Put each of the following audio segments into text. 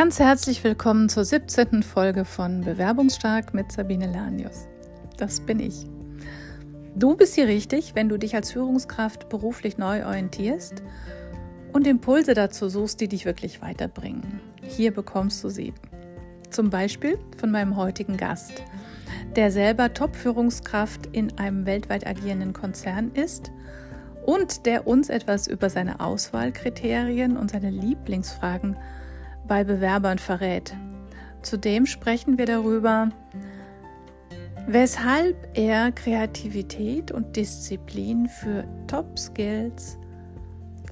Ganz herzlich willkommen zur 17. Folge von Bewerbungsstark mit Sabine Lanius. Das bin ich. Du bist hier richtig, wenn du dich als Führungskraft beruflich neu orientierst und Impulse dazu suchst, die dich wirklich weiterbringen. Hier bekommst du sie. Zum Beispiel von meinem heutigen Gast, der selber Top-Führungskraft in einem weltweit agierenden Konzern ist und der uns etwas über seine Auswahlkriterien und seine Lieblingsfragen bei Bewerbern verrät. Zudem sprechen wir darüber, weshalb er Kreativität und Disziplin für Top-Skills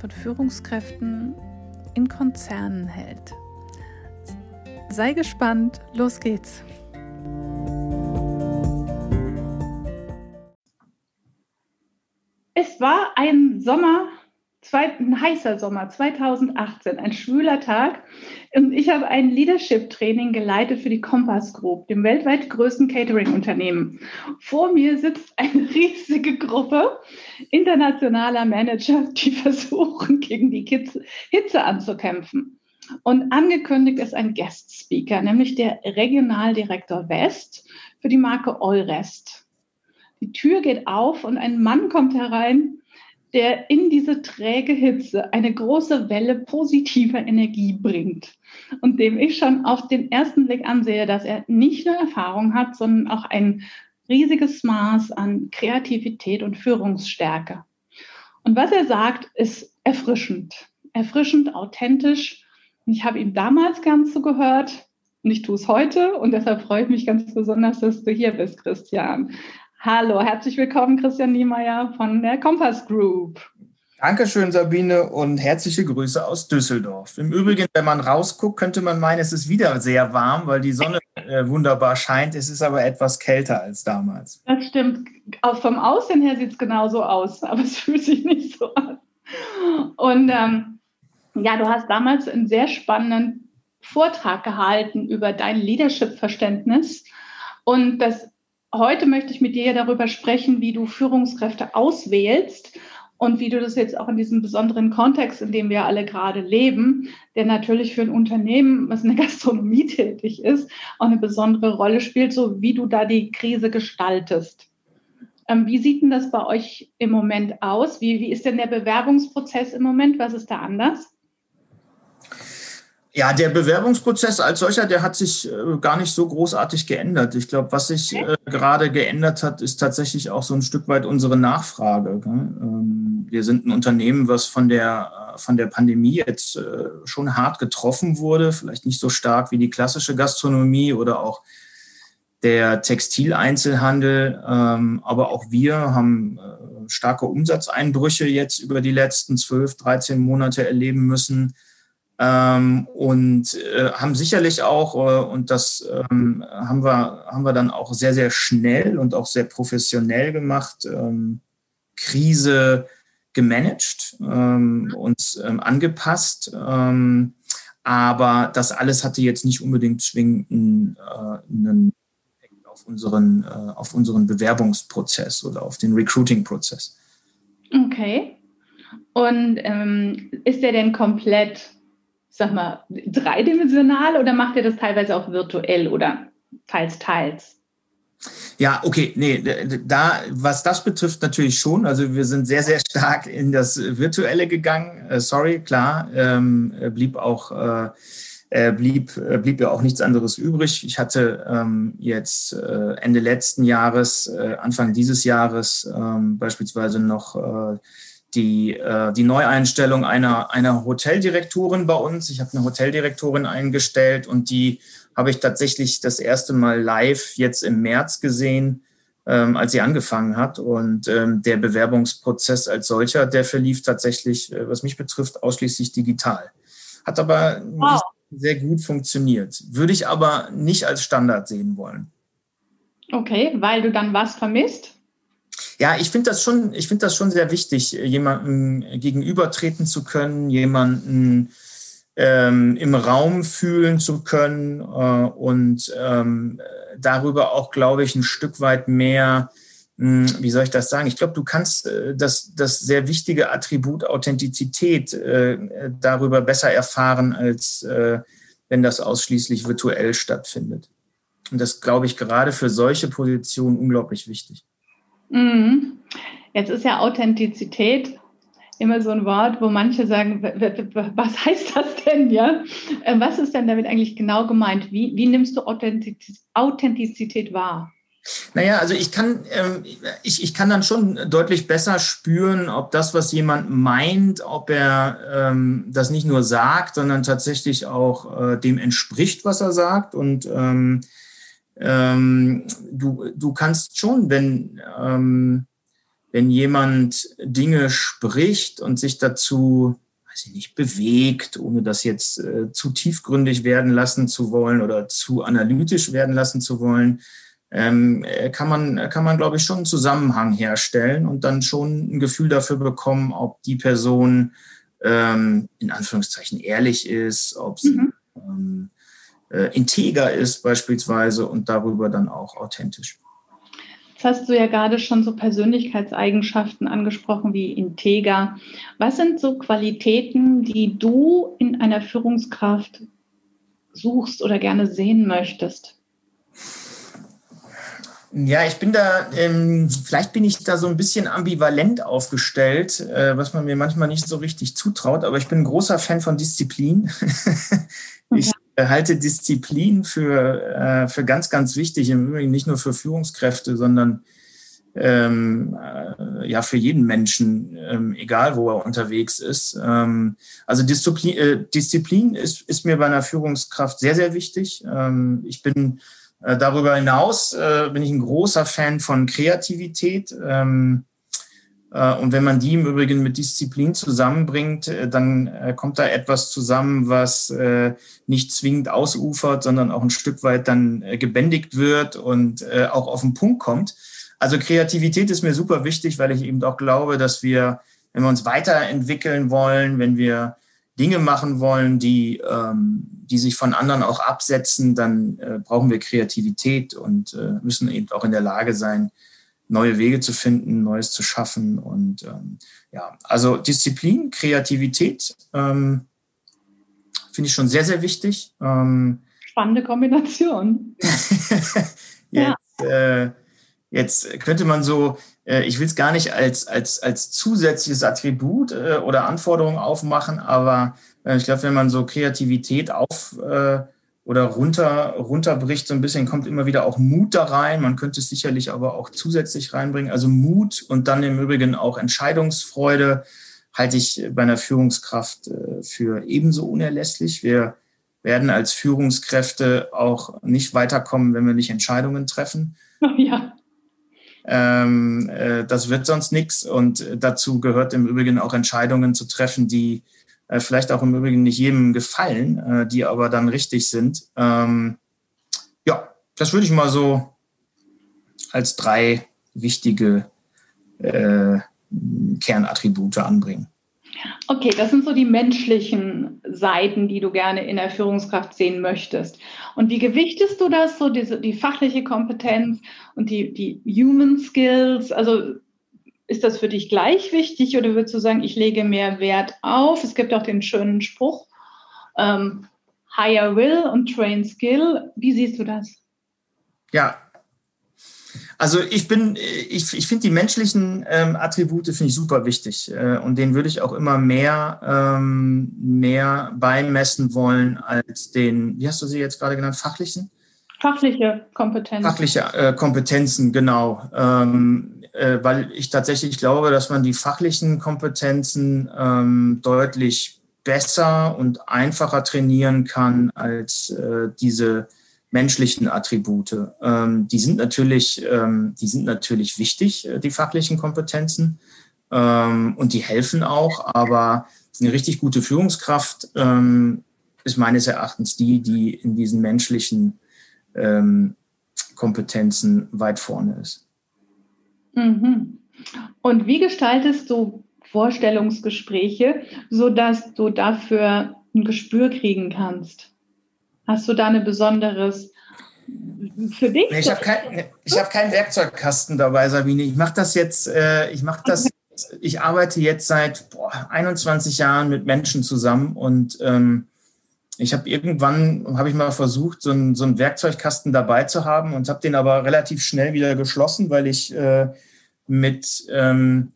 von Führungskräften in Konzernen hält. Sei gespannt, los geht's. Es war ein Sommer, ein heißer Sommer 2018, ein schwüler Tag. Und ich habe ein Leadership-Training geleitet für die Compass Group, dem weltweit größten Catering-Unternehmen. Vor mir sitzt eine riesige Gruppe internationaler Manager, die versuchen, gegen die Hitze anzukämpfen. Und angekündigt ist ein Guest-Speaker, nämlich der Regionaldirektor West für die Marke Eurest. Die Tür geht auf und ein Mann kommt herein, der in diese träge Hitze eine große Welle positiver Energie bringt und dem ich schon auf den ersten Blick ansehe, dass er nicht nur Erfahrung hat, sondern auch ein riesiges Maß an Kreativität und Führungsstärke. Und was er sagt, ist erfrischend, erfrischend, authentisch. Und ich habe ihm damals ganz zugehört und ich tue es heute und deshalb freue ich mich ganz besonders, dass du hier bist, Christian. Hallo, herzlich willkommen, Christian Niemeyer von der Compass Group. Dankeschön, Sabine, und herzliche Grüße aus Düsseldorf. Im Übrigen, wenn man rausguckt, könnte man meinen, es ist wieder sehr warm, weil die Sonne äh, wunderbar scheint. Es ist aber etwas kälter als damals. Das stimmt. Auch vom Aussehen her sieht es genauso aus, aber es fühlt sich nicht so an. Und ähm, ja, du hast damals einen sehr spannenden Vortrag gehalten über dein Leadership-Verständnis. Und das Heute möchte ich mit dir darüber sprechen, wie du Führungskräfte auswählst und wie du das jetzt auch in diesem besonderen Kontext, in dem wir alle gerade leben, der natürlich für ein Unternehmen, was in der Gastronomie tätig ist, auch eine besondere Rolle spielt, so wie du da die Krise gestaltest. Ähm, wie sieht denn das bei euch im Moment aus? Wie, wie ist denn der Bewerbungsprozess im Moment? Was ist da anders? Ja, der Bewerbungsprozess als solcher, der hat sich äh, gar nicht so großartig geändert. Ich glaube, was sich äh, gerade geändert hat, ist tatsächlich auch so ein Stück weit unsere Nachfrage. Ähm, wir sind ein Unternehmen, was von der, äh, von der Pandemie jetzt äh, schon hart getroffen wurde, vielleicht nicht so stark wie die klassische Gastronomie oder auch der Textileinzelhandel. Ähm, aber auch wir haben äh, starke Umsatzeinbrüche jetzt über die letzten 12, 13 Monate erleben müssen ähm, und äh, haben sicherlich auch, äh, und das ähm, haben, wir, haben wir dann auch sehr, sehr schnell und auch sehr professionell gemacht, ähm, Krise gemanagt, ähm, uns ähm, angepasst. Ähm, aber das alles hatte jetzt nicht unbedingt zwingend einen, äh, einen auf unseren, äh, auf unseren Bewerbungsprozess oder auf den Recruiting-Prozess. Okay. Und ist der denn komplett sag mal, dreidimensional oder macht ihr das teilweise auch virtuell oder teils, teils? Ja, okay, nee, da, was das betrifft, natürlich schon. Also wir sind sehr, sehr stark in das Virtuelle gegangen. Äh, sorry, klar, ähm, blieb auch, äh, äh blieb, äh, blieb ja auch nichts anderes übrig. Ich hatte ähm, jetzt äh, Ende letzten Jahres, äh, Anfang dieses Jahres ähm, beispielsweise noch äh, die, äh, die Neueinstellung einer, einer Hoteldirektorin bei uns. Ich habe eine Hoteldirektorin eingestellt und die habe ich tatsächlich das erste Mal live jetzt im März gesehen, ähm, als sie angefangen hat. Und ähm, der Bewerbungsprozess als solcher, der verlief tatsächlich, äh, was mich betrifft, ausschließlich digital. Hat aber wow. sehr gut funktioniert. Würde ich aber nicht als Standard sehen wollen. Okay, weil du dann was vermisst? Ja, ich finde das schon, ich finde das schon sehr wichtig, jemanden gegenübertreten zu können, jemanden ähm, im Raum fühlen zu können äh, und ähm, darüber auch, glaube ich, ein Stück weit mehr, mh, hm, wie soll ich das sagen? Ich glaube, du kannst äh, das, das sehr wichtige Attribut Authentizität äh, darüber besser erfahren als äh, wenn das ausschließlich virtuell stattfindet. Und das glaube ich gerade für solche Positionen unglaublich wichtig. Mhm. Jetzt ist ja Authentizität immer so ein Wort, wo manche sagen, was heißt das denn, ja? Äh, was ist denn damit eigentlich genau gemeint? Wie, wie nimmst du Authentizität wahr? Naja, also ich kann, ähm, ich, ich kann dann schon deutlich besser spüren, ob das, was jemand meint, ob er ähm, das nicht nur sagt, sondern tatsächlich auch äh, dem entspricht, was er sagt. Und ähm, ähm, du, du kannst schon, wenn, ähm, wenn jemand Dinge spricht und sich dazu, weiß ich nicht, bewegt, ohne das jetzt äh, zu tiefgründig werden lassen zu wollen oder zu analytisch werden lassen zu wollen, ähm, äh, kann man, kann man, glaube ich, schon einen Zusammenhang herstellen und dann schon ein Gefühl dafür bekommen, ob die Person ähm, in Anführungszeichen ehrlich ist, ob sie mhm. Äh, integer ist beispielsweise und darüber dann auch authentisch. Jetzt hast du ja gerade schon so Persönlichkeitseigenschaften angesprochen wie integer. Was sind so Qualitäten, die du in einer Führungskraft suchst oder gerne sehen möchtest? Ja, ich bin da, ähm, vielleicht bin ich da so ein bisschen ambivalent aufgestellt, äh, was man mir manchmal nicht so richtig zutraut, aber ich bin ein großer Fan von Disziplin. ich halte Disziplin für, äh, für ganz, ganz wichtig, im Übrigen nicht nur für Führungskräfte, sondern ähm, äh, ja für jeden Menschen, ähm, egal wo er unterwegs ist. Ähm, also Disziplin, äh, Disziplin ist, ist mir bei einer Führungskraft sehr, sehr wichtig. Ähm, ich bin äh, darüber hinaus äh, bin ich ein großer Fan von Kreativität. Äh, und wenn man die im Übrigen mit Disziplin zusammenbringt, dann kommt da etwas zusammen, was nicht zwingend ausufert, sondern auch ein Stück weit dann gebändigt wird und auch auf den Punkt kommt. Also Kreativität ist mir super wichtig, weil ich eben auch glaube, dass wir, wenn wir uns weiterentwickeln wollen, wenn wir Dinge machen wollen, die, ähm, die sich von anderen auch absetzen, dann äh, brauchen wir Kreativität und äh, müssen eben auch in der Lage sein, neue Wege zu finden, Neues zu schaffen. Und ähm, ja, also Disziplin, Kreativität ähm, finde ich schon sehr, sehr wichtig. Ähm, Spannende Kombination. jetzt, ja. äh, jetzt könnte man so äh, ich will es gar nicht als, als, als zusätzliches Attribut äh, oder Anforderung aufmachen, aber äh, ich glaube, wenn man so Kreativität auf oder runter, runterbricht, so ein bisschen kommt immer wieder auch Mut da rein. Man könnte es sicherlich aber auch zusätzlich reinbringen. Also Mut und dann im Übrigen auch Entscheidungsfreude halte ich bei einer Führungskraft für ebenso unerlässlich. Wir werden als Führungskräfte auch nicht weiterkommen, wenn wir nicht Entscheidungen treffen. Ja. Ähm, äh, das wird sonst nichts. Und dazu gehört im Übrigen auch Entscheidungen zu treffen, die äh, vielleicht auch im Übrigen nicht jedem gefallen, äh, die aber dann richtig sind. Ähm, ja, das würde ich mal so als drei wichtige äh, Kernattribute anbringen. Okay, das sind so die menschlichen Seiten, die du gerne in der Führungskraft sehen möchtest. Und wie gewichtest du das, so diese, die fachliche Kompetenz und die, die Human Skills? Also ist das für dich gleich wichtig oder würdest du sagen, ich lege mehr Wert auf? Es gibt auch den schönen Spruch, ähm, Hire Will und Train Skill. Wie siehst du das? Ja, also ich bin, ich, ich finde die menschlichen ähm, Attribute finde ich super wichtig äh, und denen würde ich auch immer mehr, ähm, mehr beimessen wollen als den, wie hast du sie jetzt gerade genannt, fachlichen? Fachliche Kompetenzen. Fachliche äh, Kompetenzen, genau. Ähm, äh, weil ich tatsächlich glaube, dass man die fachlichen Kompetenzen ähm, deutlich besser und einfacher trainieren kann als äh, diese menschlichen Attribute. Ähm, die sind natürlich, ähm, die sind natürlich wichtig, äh, die fachlichen Kompetenzen, ähm, und die helfen auch. Aber eine richtig gute Führungskraft ähm, ist meines Erachtens die, die in diesen menschlichen ähm, Kompetenzen weit vorne ist. Mhm. Und wie gestaltest du Vorstellungsgespräche, sodass du dafür ein Gespür kriegen kannst? Hast du da eine besonderes für dich? Ich habe kein, hab keinen Werkzeugkasten dabei, Sabine. Ich mache das jetzt, äh, ich mache das, ich arbeite jetzt seit boah, 21 Jahren mit Menschen zusammen und ähm, ich habe irgendwann, habe ich mal versucht, so einen, so Werkzeugkasten dabei zu haben und habe den aber relativ schnell wieder geschlossen, weil ich äh, mit, ähm,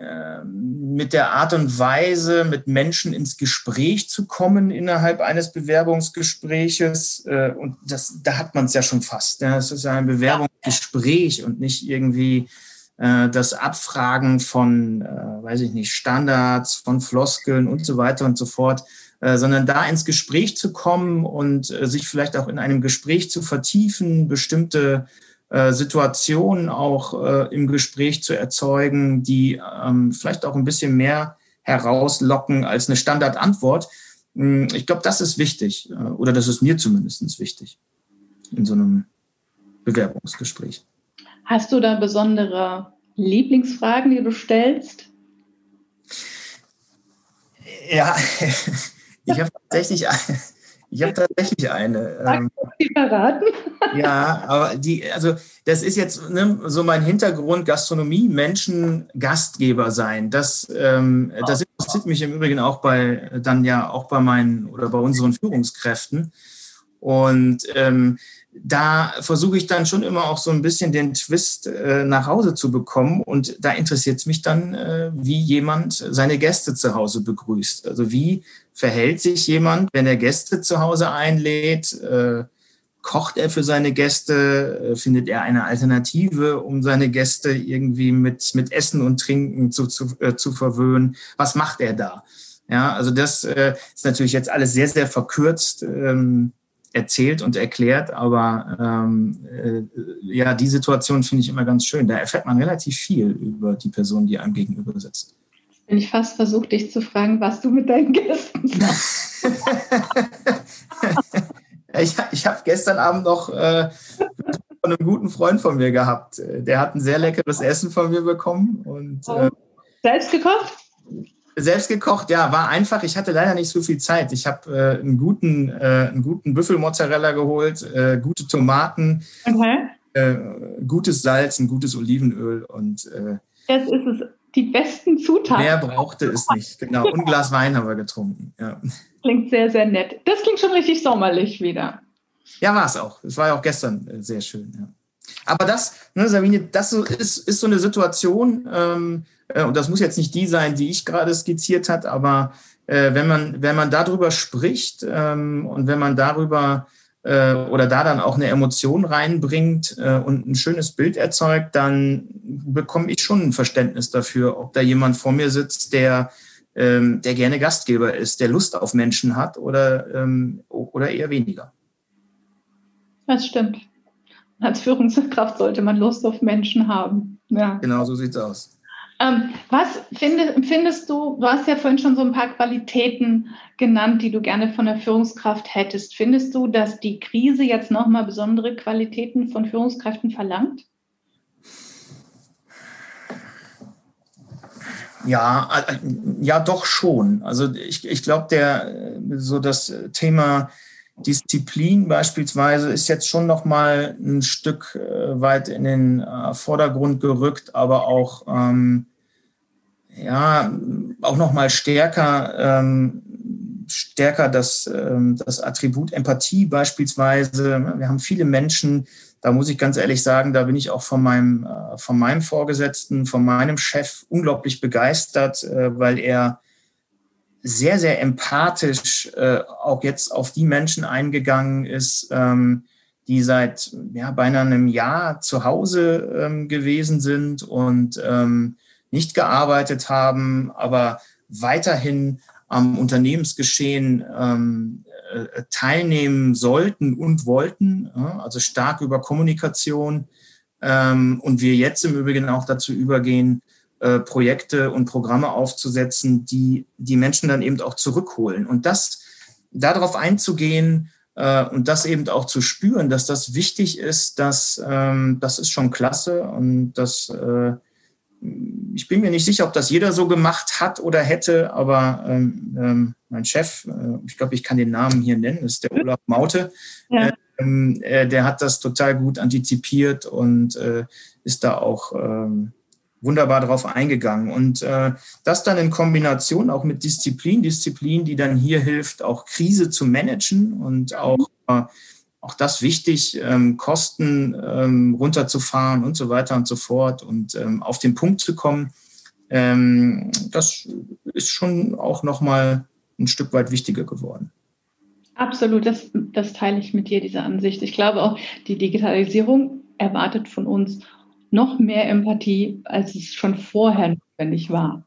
äh, mit der Art und Weise, mit Menschen ins Gespräch zu kommen innerhalb eines Bewerbungsgespräches, äh, und das, da hat man es ja schon fast. Es ist ja ein Bewerbungsgespräch und nicht irgendwie äh, das Abfragen von, äh, weiß ich nicht, Standards, von Floskeln und so weiter und so fort sondern da ins Gespräch zu kommen und sich vielleicht auch in einem Gespräch zu vertiefen, bestimmte Situationen auch im Gespräch zu erzeugen, die ähm, vielleicht auch ein bisschen mehr herauslocken als eine Standardantwort. Hm, ich glaube, das ist wichtig oder das ist mir zumindest wichtig in so einem Bewerbungsgespräch. Hast du da besondere Lieblingsfragen, die du stellst? Ja, Ich habe tatsächlich, ich habe tatsächlich eine. Ähm, verraten? Ja, aber die, also das ist jetzt ne, so mein Hintergrund Gastronomie, Menschen, Gastgeber sein. Das, ähm, das interessiert mich im Übrigen auch bei dann ja auch bei meinen oder bei unseren Führungskräften. Und ähm, da versuche ich dann schon immer auch so ein bisschen den Twist äh, nach Hause zu bekommen. Und da interessiert es mich dann, äh, wie jemand seine Gäste zu Hause begrüßt. Also wie verhält sich jemand, wenn er Gäste zu Hause einlädt? Äh, kocht er für seine Gäste? Äh, findet er eine Alternative, um seine Gäste irgendwie mit, mit Essen und Trinken zu, zu, äh, zu verwöhnen? Was macht er da? Ja, also das äh, ist natürlich jetzt alles sehr, sehr verkürzt. Ähm, erzählt und erklärt, aber ähm, äh, ja, die Situation finde ich immer ganz schön. Da erfährt man relativ viel über die Person, die einem gegenüber sitzt. Bin ich fast versucht, dich zu fragen, was du mit deinen Gästen sagst. ich ich habe gestern Abend noch äh, von einem guten Freund von mir gehabt. Der hat ein sehr leckeres Essen von mir bekommen. Und, äh, Selbst gekocht? Selbst gekocht, ja, war einfach. Ich hatte leider nicht so viel Zeit. Ich habe äh, einen guten, äh, einen guten Büffelmozzarella geholt, äh, gute Tomaten, okay. Äh, gutes Salz, ein gutes Olivenöl und äh, das ist es. Die besten Zutaten. Mehr brauchte es nicht. Genau. Und ein Glas Wein haben wir getrunken. Ja. Klingt sehr, sehr nett. Das klingt schon richtig sommerlich wieder. Ja, war es auch. Es war ja auch gestern äh, sehr schön. Ja. Aber das, ne, Sabine, das ist, ist so eine Situation, ähm, äh, und das muss jetzt nicht die sein, die ich gerade skizziert hat, aber äh, wenn, man, wenn man darüber spricht ähm, und wenn man darüber äh, oder da dann auch eine Emotion reinbringt äh, und ein schönes Bild erzeugt, dann bekomme ich schon ein Verständnis dafür, ob da jemand vor mir sitzt, der, ähm, der gerne Gastgeber ist, der Lust auf Menschen hat oder, ähm, oder eher weniger. Das stimmt. Als Führungskraft sollte man Lust auf Menschen haben. Ja. Genau so sieht es aus. Ähm, was find, findest du, du hast ja vorhin schon so ein paar Qualitäten genannt, die du gerne von der Führungskraft hättest. Findest du, dass die Krise jetzt nochmal besondere Qualitäten von Führungskräften verlangt? Ja, ja, doch schon. Also ich, ich glaube, der so das Thema Disziplin beispielsweise ist jetzt schon noch mal ein Stück äh, weit in den äh, Vordergrund gerückt, aber auch ähm, ja auch noch mal stärker ähm, stärker das ähm, das Attribut Empathie beispielsweise. Wir haben viele Menschen, da muss ich ganz ehrlich sagen, da bin ich auch von meinem äh, von meinem Vorgesetzten, von meinem Chef unglaublich begeistert, äh, weil er sehr, sehr empathisch äh, auch jetzt auf die Menschen eingegangen ist, ähm, die seit ja, beinahe einem Jahr zu Hause ähm, gewesen sind und nicht gearbeitet haben, aber weiterhin am Unternehmensgeschehen ähm, äh, teilnehmen sollten und wollten, also stark über Kommunikation. Ähm, und wir jetzt im Übrigen auch dazu übergehen, äh, Projekte und Programme aufzusetzen, die die Menschen dann eben auch zurückholen. Und das, darauf einzugehen äh, und das eben auch zu spüren, dass das wichtig ist, dass, ähm, das ist schon klasse und das, äh, ich bin mir nicht sicher, ob das jeder so gemacht hat oder hätte, aber ähm, ähm, mein Chef, äh, ich glaube, ich kann den Namen hier nennen, ist der Olaf Maute. Ja. Äh, der hat das total gut antizipiert und ist da auch wunderbar darauf eingegangen. Und äh, das dann in Kombination auch mit Disziplin, Disziplin, die dann hier hilft, auch Krise zu managen und auch, äh, auch das wichtig, ähm, Kosten ähm, runterzufahren und so weiter und so fort und ähm, auf den Punkt zu kommen. Ähm, das ist schon auch nochmal ein Stück weit wichtiger geworden. Absolut, das, das teile ich mit dir, diese Ansicht. Ich glaube auch, die Digitalisierung erwartet von uns noch mehr Empathie, als es schon vorher notwendig war.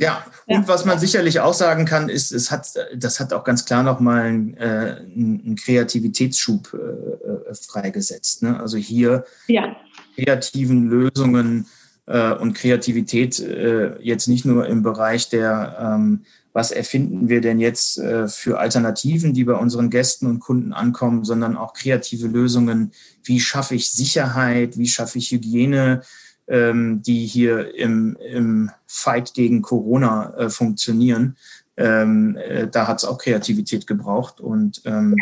Ja, und ja. was man sicherlich auch sagen kann, ist, es hat, das hat auch ganz klar nochmal einen, äh, einen Kreativitätsschub äh, äh, freigesetzt. Ne? Also hier ja. kreativen Lösungen äh, und Kreativität äh, jetzt nicht nur im Bereich der ähm, was erfinden wir denn jetzt äh, für Alternativen, die bei unseren Gästen und Kunden ankommen, sondern auch kreative Lösungen. Wie schaffe ich Sicherheit? Wie schaffe ich Hygiene, ähm, die hier im, im Fight gegen Corona äh, funktionieren? Ähm, äh, da hat es auch Kreativität gebraucht und ähm,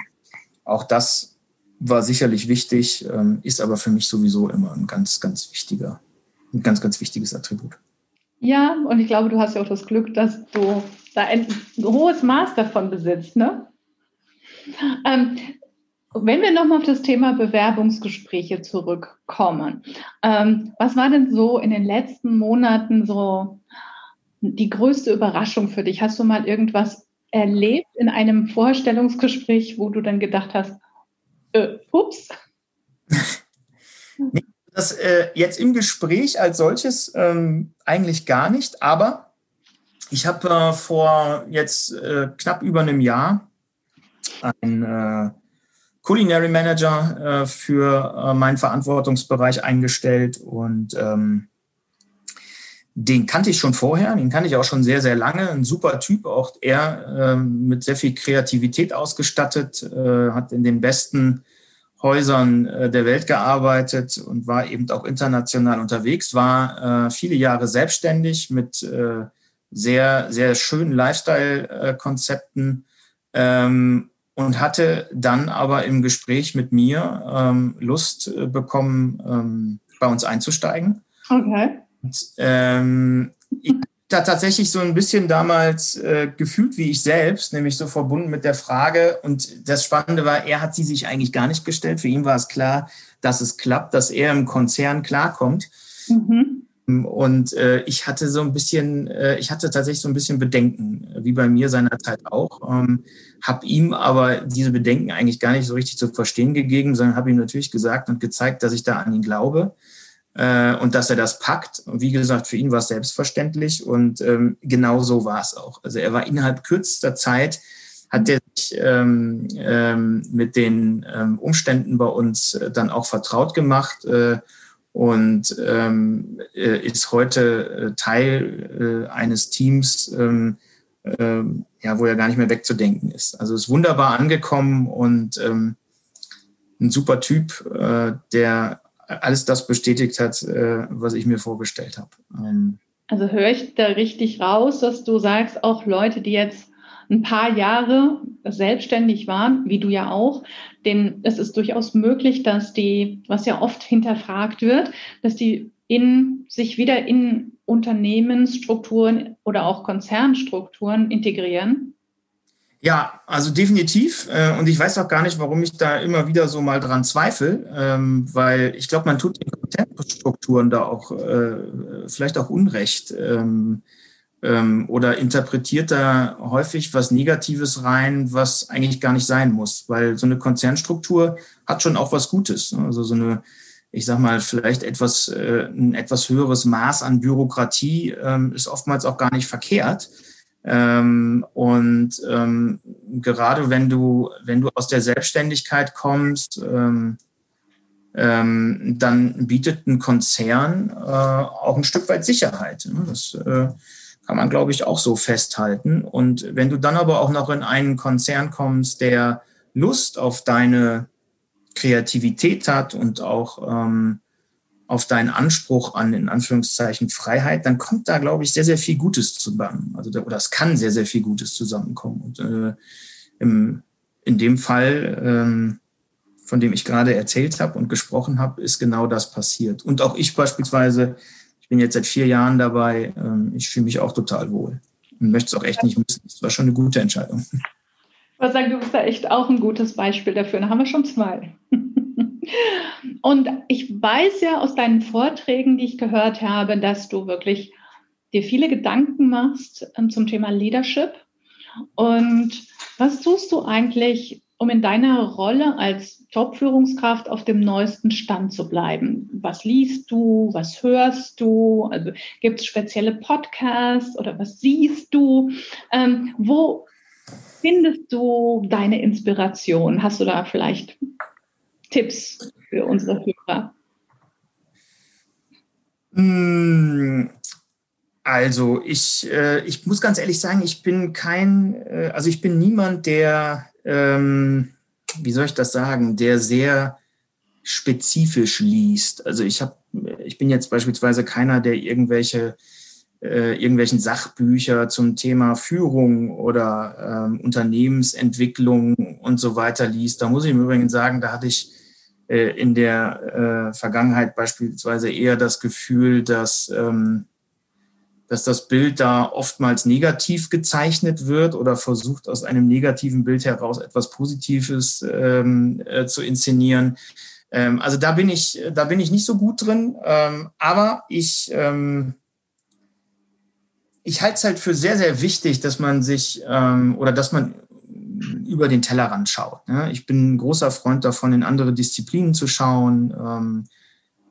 auch das war sicherlich wichtig, ist aber für mich sowieso immer ein ganz, ganz wichtiger, ein ganz, ganz wichtiges Attribut. Ja, und ich glaube, du hast ja auch das Glück, dass du da ein, hohes Maß davon besitzt. Ne? Ähm, wenn wir nochmal auf das Thema Bewerbungsgespräche zurückkommen, ähm, was war denn so in den letzten Monaten so die größte Überraschung für dich? Hast du mal irgendwas erlebt in einem Vorstellungsgespräch, wo du dann gedacht hast, äh, ups? Das äh, jetzt im Gespräch als solches ähm, eigentlich gar nicht, aber ich habe äh, vor jetzt äh, knapp über einem Jahr einen äh, Culinary Manager äh, für äh, meinen Verantwortungsbereich eingestellt und ähm, den kannte ich schon vorher, den kannte ich auch schon sehr, sehr lange. Ein super Typ, auch er äh, mit sehr viel Kreativität ausgestattet, hat in den besten Häusern der Welt gearbeitet und war eben auch international unterwegs, war viele Jahre selbstständig mit sehr, sehr schönen Lifestyle-Konzepten ähm, und hatte dann aber im Gespräch mit mir ähm, Lust äh, bekommen, ähm, bei uns einzusteigen. Okay. Und, ähm, ich da tatsächlich so ein bisschen damals äh, gefühlt wie ich selbst, nämlich so verbunden mit der Frage. Und das Spannende war, er hat sie sich eigentlich gar nicht gestellt. Für ihn war es klar, dass es klappt, dass er im Konzern klarkommt. Mhm. Und äh, ich hatte so ein bisschen, äh, ich hatte tatsächlich so ein bisschen Bedenken, wie bei mir seinerzeit auch. Ähm, habe ihm aber diese Bedenken eigentlich gar nicht so richtig zu verstehen gegeben, sondern habe ihm natürlich gesagt und gezeigt, dass ich da an ihn glaube äh, und dass er das packt. Und wie gesagt, für ihn war es selbstverständlich und ähm, genau so war es auch. Also er war innerhalb kürzester Zeit hat er sich ähm, ähm, mit den ähm, Umständen bei uns äh, dann auch vertraut gemacht. Äh, und ähm, äh, ist heute äh, Teil äh, eines Teams, ähm, äh, ja, wo er gar nicht mehr wegzudenken ist. Also ist wunderbar angekommen und ähm, ein super Typ, äh, der alles das bestätigt hat, äh, was ich mir vorgestellt habe. Ähm, also höre ich da richtig raus, dass du sagst, auch Leute, die jetzt ein paar Jahre selbstständig waren, wie du ja auch, denn es ist durchaus möglich, dass die, was ja oft hinterfragt wird, dass die in sich wieder in Unternehmensstrukturen oder auch Konzernstrukturen integrieren? Ja, also definitiv. Äh, und ich weiß auch gar nicht, warum ich da immer wieder so mal dran zweifle, ähm, weil ich glaube, man tut den Konzernstrukturen da auch äh, vielleicht auch Unrecht. Ähm, oder interpretiert da häufig was Negatives rein, was eigentlich gar nicht sein muss, weil so eine Konzernstruktur hat schon auch was Gutes. Ne? Also so eine, ich sag mal, vielleicht etwas, äh, ein etwas höheres Maß an Bürokratie ähm, ist oftmals auch gar nicht verkehrt. Ähm, und ähm, gerade wenn du, wenn du aus der Selbstständigkeit kommst, ähm, ähm, dann bietet ein Konzern äh, auch ein Stück weit Sicherheit. Ne? Das äh, kann man, glaube ich, auch so festhalten. Und wenn du dann aber auch noch in einen Konzern kommst, der Lust auf deine Kreativität hat und auch ähm, auf deinen Anspruch an, in Anführungszeichen, Freiheit, dann kommt da, glaube ich, sehr, sehr viel Gutes zusammen. Also, oder es kann sehr, sehr viel Gutes zusammenkommen. Und äh, im, in dem Fall, ähm, von dem ich gerade erzählt habe und gesprochen habe, ist genau das passiert. Und auch ich beispielsweise bin jetzt seit vier Jahren dabei. Ähm, ich fühle mich auch total wohl und möchte es auch echt nicht missen. Das war schon eine gute Entscheidung. Ich würde sagen, du bist da echt auch ein gutes Beispiel dafür. Da haben wir schon zwei. Und ich weiß ja aus deinen Vorträgen, die ich gehört habe, dass du wirklich dir viele Gedanken machst ähm, zum Thema Leadership. Und was tust du eigentlich, um in deiner Rolle als Top-Führungskraft auf dem neuesten Stand zu bleiben? Was liest du? Was hörst du? Also gibt es spezielle Podcasts oder was siehst du? Ähm, wo findest du deine Inspiration? Hast du da vielleicht Tipps für unsere Hörer? Hm, also ich, äh, ich muss ganz ehrlich sagen, ich bin kein, äh, also ich bin niemand, der, ähm, wie soll ich das sagen, der sehr spezifisch liest. Also ich habe, ich bin jetzt beispielsweise keiner, der irgendwelche äh, irgendwelchen Sachbücher zum Thema Führung oder ähm, Unternehmensentwicklung und so weiter liest. Da muss ich im Übrigen sagen, da hatte ich äh, in der äh, Vergangenheit beispielsweise eher das Gefühl, dass ähm, dass das Bild da oftmals negativ gezeichnet wird oder versucht, aus einem negativen Bild heraus etwas Positives ähm, äh, zu inszenieren. Ähm, also da bin ich, da bin ich nicht so gut drin. Ähm, aber ich, ähm, ich halte es halt für sehr, sehr wichtig, dass man sich ähm, oder dass man über den Tellerrand schaut. Ne? Ich bin ein großer Freund davon, in andere Disziplinen zu schauen.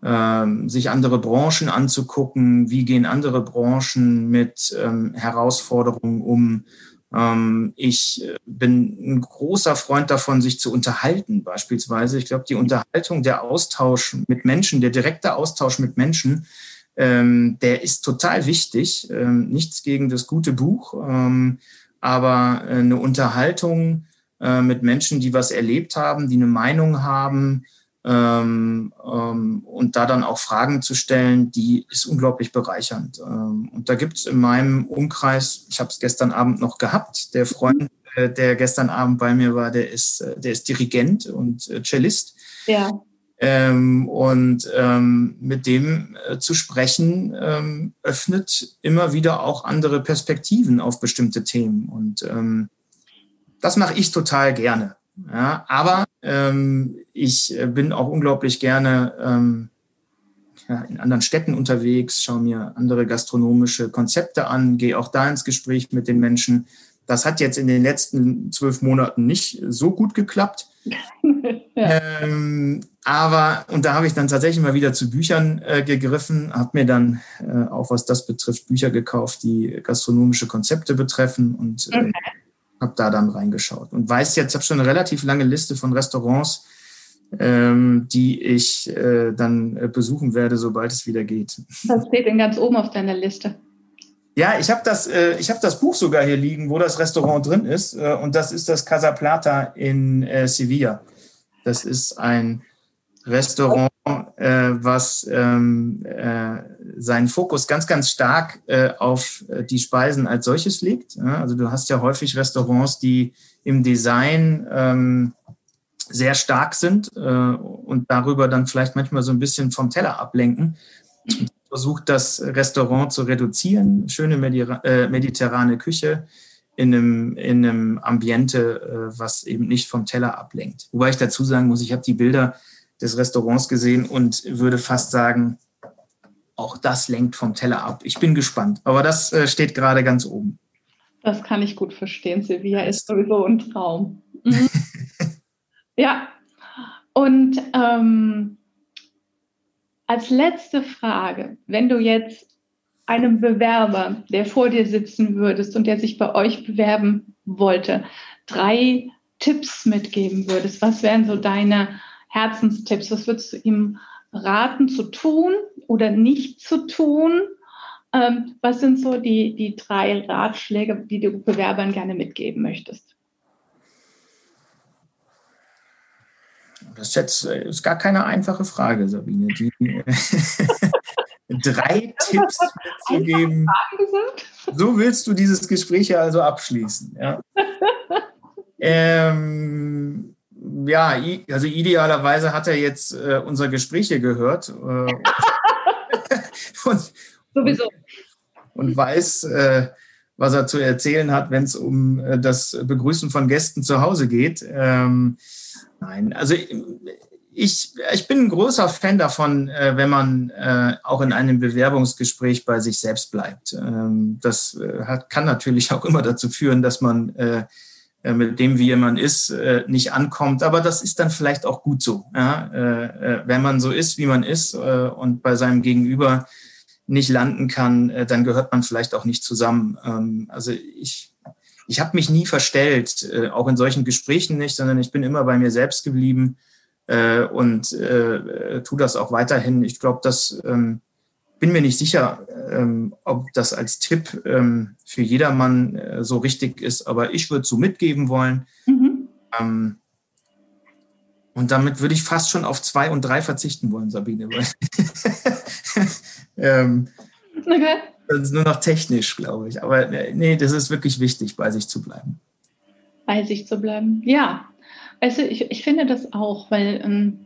Ähm, sich andere Branchen anzugucken, wie gehen andere Branchen mit ähm, Herausforderungen um. Ähm, ich äh, bin ein großer Freund davon, sich zu unterhalten beispielsweise. Ich glaube, die Unterhaltung, der Austausch mit Menschen, der direkte Austausch mit Menschen, ähm, der ist total wichtig. Ähm, nichts gegen das gute Buch, ähm, aber äh, eine Unterhaltung äh, mit Menschen, die was erlebt haben, die eine Meinung haben, ähm, ähm, und da dann auch Fragen zu stellen, die ist unglaublich bereichernd. Ähm, und da gibt es in meinem Umkreis, ich habe es gestern Abend noch gehabt, der Freund, äh, der gestern Abend bei mir war, der ist, äh, der ist Dirigent und äh, Cellist. Ja. Ähm, und ähm, mit dem äh, zu sprechen ähm, öffnet immer wieder auch andere Perspektiven auf bestimmte Themen. Und das mache ich total gerne. Ja, aber ich äh, bin auch unglaublich gerne ähm, ja, in anderen Städten unterwegs, schaue mir andere gastronomische Konzepte an, gehe auch da ins Gespräch mit den Menschen. Das hat jetzt in den letzten zwölf Monaten nicht so gut geklappt. ähm, aber, und da habe ich dann tatsächlich mal wieder zu Büchern äh, gegriffen, habe mir dann äh, auch, was das betrifft, Bücher gekauft, die gastronomische Konzepte betreffen und äh, okay habe da dann reingeschaut und weiß jetzt, ich habe schon eine relativ lange Liste von Restaurants, ähm, die ich äh, dann äh, besuchen werde, sobald es wieder geht. Was steht denn ganz oben auf deiner Liste? Ja, ich habe das, äh, ich das Buch sogar hier liegen, wo das Restaurant drin ist. Äh, und das ist das Casa Plata in äh, Sevilla. Das ist ein Restaurant, was ähm, äh, seinen Fokus ganz, ganz stark äh, auf äh, die Speisen als solches legt. Also du hast ja häufig Restaurants, die im Design ähm, sehr stark sind äh, und darüber dann vielleicht manchmal so ein bisschen vom Teller ablenken. Versucht das Restaurant zu reduzieren, schöne äh, mediterrane Küche in einem, in einem Ambiente, was eben nicht vom Teller ablenkt. Wobei ich dazu sagen muss, ich habe die Bilder des Restaurants gesehen und würde fast sagen, auch das lenkt vom Teller ab. Ich bin gespannt, aber das äh, steht gerade ganz oben. Das kann ich gut verstehen. Sevilla ist sowieso ein Traum. Mhm. ja, und ähm, als letzte Frage, wenn du jetzt einem Bewerber, der vor dir sitzen würdest und der sich bei euch bewerben wollte, drei Tipps mitgeben würdest, was wären so deine Herzenstipps? Was würdest du ihm raten zu tun oder nicht zu tun? Ähm, was sind so die, die drei Ratschläge, die du Bewerbern gerne mitgeben möchtest? Das ist jetzt äh, ist gar keine einfache Frage, Sabine. Die, drei Tipps mitzugeben. So willst du dieses Gespräch also abschließen. Ja. ähm, ja, also idealerweise hat er jetzt äh, unser Gespräch hier gehört äh, und, Sowieso. Und, weiß, äh, was er zu erzählen hat, wenn es um äh, das Begrüßen von Gästen zu Hause geht. Ähm, nein, also ich, ich bin ein großer Fan davon, äh, wenn man äh, auch in einem Bewerbungsgespräch bei sich selbst bleibt. Ähm, das hat, kann natürlich auch immer dazu führen, dass man mit dem, wie man ist, äh, nicht ankommt. Aber das ist dann vielleicht auch gut so. Ja? wenn man so ist, wie man ist und bei seinem Gegenüber nicht landen kann, dann gehört man vielleicht auch nicht zusammen. Ähm, also ich, ich habe mich nie verstellt, auch in solchen Gesprächen nicht, sondern ich bin immer bei mir selbst geblieben äh, und äh, tue das auch weiterhin. Ich glaube, das ähm, bin mir nicht sicher, ähm, ob das als Tipp ähm, für jedermann äh, so richtig ist, aber ich würde so mitgeben wollen. Mhm. Ähm, und damit würde ich fast schon auf zwei und drei verzichten wollen, Sabine. ähm, okay. Das ist nur noch technisch, glaube ich. Aber äh, nee, das ist wirklich wichtig, bei sich zu bleiben. Bei sich zu bleiben, ja. Also ich, ich finde das auch, weil ähm,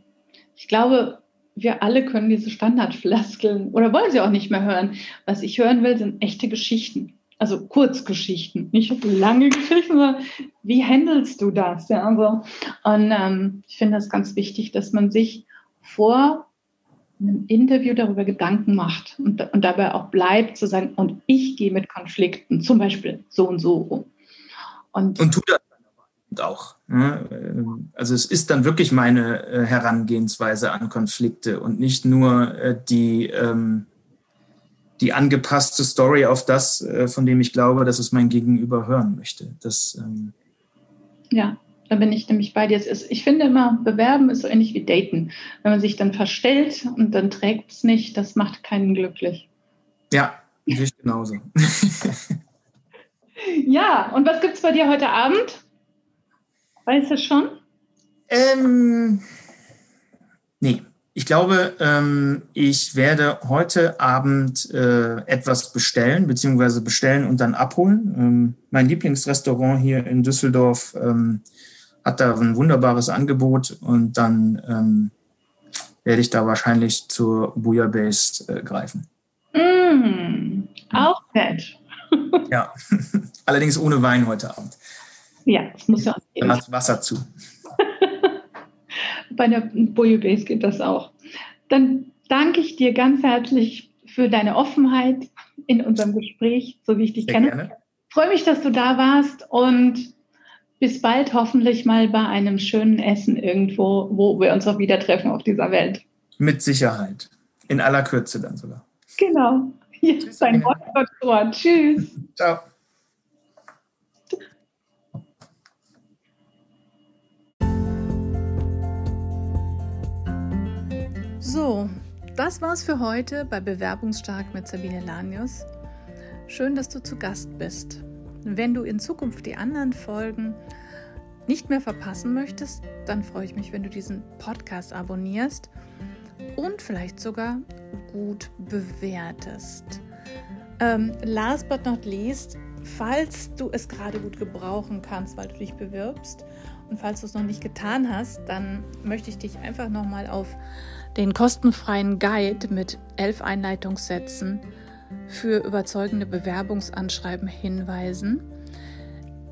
ich glaube, wir alle können diese Standardflaskeln oder wollen sie auch nicht mehr hören. Was ich hören will, sind echte Geschichten. Also Kurzgeschichten, nicht lange Geschichten, sondern wie handelst du das? Ja, also, und ähm, ich finde das ganz wichtig, dass man sich vor einem Interview darüber Gedanken macht und, und dabei auch bleibt zu sagen, und ich gehe mit Konflikten, zum Beispiel so und so um. Und, und tu das auch. Ne? Also es ist dann wirklich meine äh, Herangehensweise an Konflikte und nicht nur äh, die, ähm, die angepasste Story auf das, äh, von dem ich glaube, dass es mein Gegenüber hören möchte. Das, ähm ja, da bin ich nämlich bei dir. Ich finde immer, Bewerben ist so ähnlich wie Daten. Wenn man sich dann verstellt und dann trägt es nicht, das macht keinen glücklich. Ja, ich genauso. ja, und was gibt es bei dir heute Abend? Weißt du schon? Ähm, nee. Ich glaube, ähm, ich werde heute Abend äh, etwas bestellen, beziehungsweise bestellen und dann abholen. Ähm, mein Lieblingsrestaurant hier in Düsseldorf ähm, hat da ein wunderbares Angebot und dann ähm, werde ich da wahrscheinlich zur Bouillabaisse äh, greifen. Mm, auch nett. ja, allerdings ohne Wein heute Abend. Ja, das muss ja auch gehen. Dann Wasser zu. Bei der Bouillabaisse geht das auch. Dann danke ich dir ganz herzlich für deine Offenheit in unserem Gespräch, so wie ich dich Sehr kenne. Gerne. freue mich, dass du da warst und bis bald hoffentlich mal bei einem schönen Essen irgendwo, wo wir uns auch wieder treffen auf dieser Welt. Mit Sicherheit. In aller Kürze dann sogar. Genau. Jetzt ein Wort Tschüss. Ciao. So, das war's für heute bei Bewerbungsstark mit Sabine Lanius. Schön, dass du zu Gast bist. Wenn du in Zukunft die anderen Folgen nicht mehr verpassen möchtest, dann freue ich mich, wenn du diesen Podcast abonnierst und vielleicht sogar gut bewertest. Ähm, last but not least, falls du es gerade gut gebrauchen kannst, weil du dich bewirbst und falls du es noch nicht getan hast, dann möchte ich dich einfach nochmal auf den kostenfreien Guide mit elf Einleitungssätzen für überzeugende Bewerbungsanschreiben hinweisen,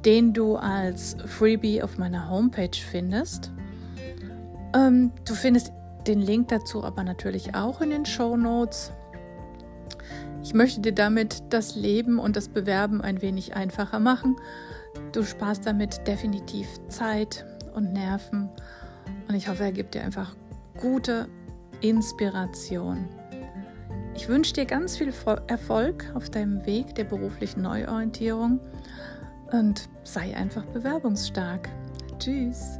den du als Freebie auf meiner Homepage findest. Ähm, du findest den Link dazu aber natürlich auch in den Show Notes. Ich möchte dir damit das Leben und das Bewerben ein wenig einfacher machen. Du sparst damit definitiv Zeit und Nerven und ich hoffe, er gibt dir einfach gute Inspiration. Ich wünsche dir ganz viel Erfolg auf deinem Weg der beruflichen Neuorientierung und sei einfach bewerbungsstark. Tschüss.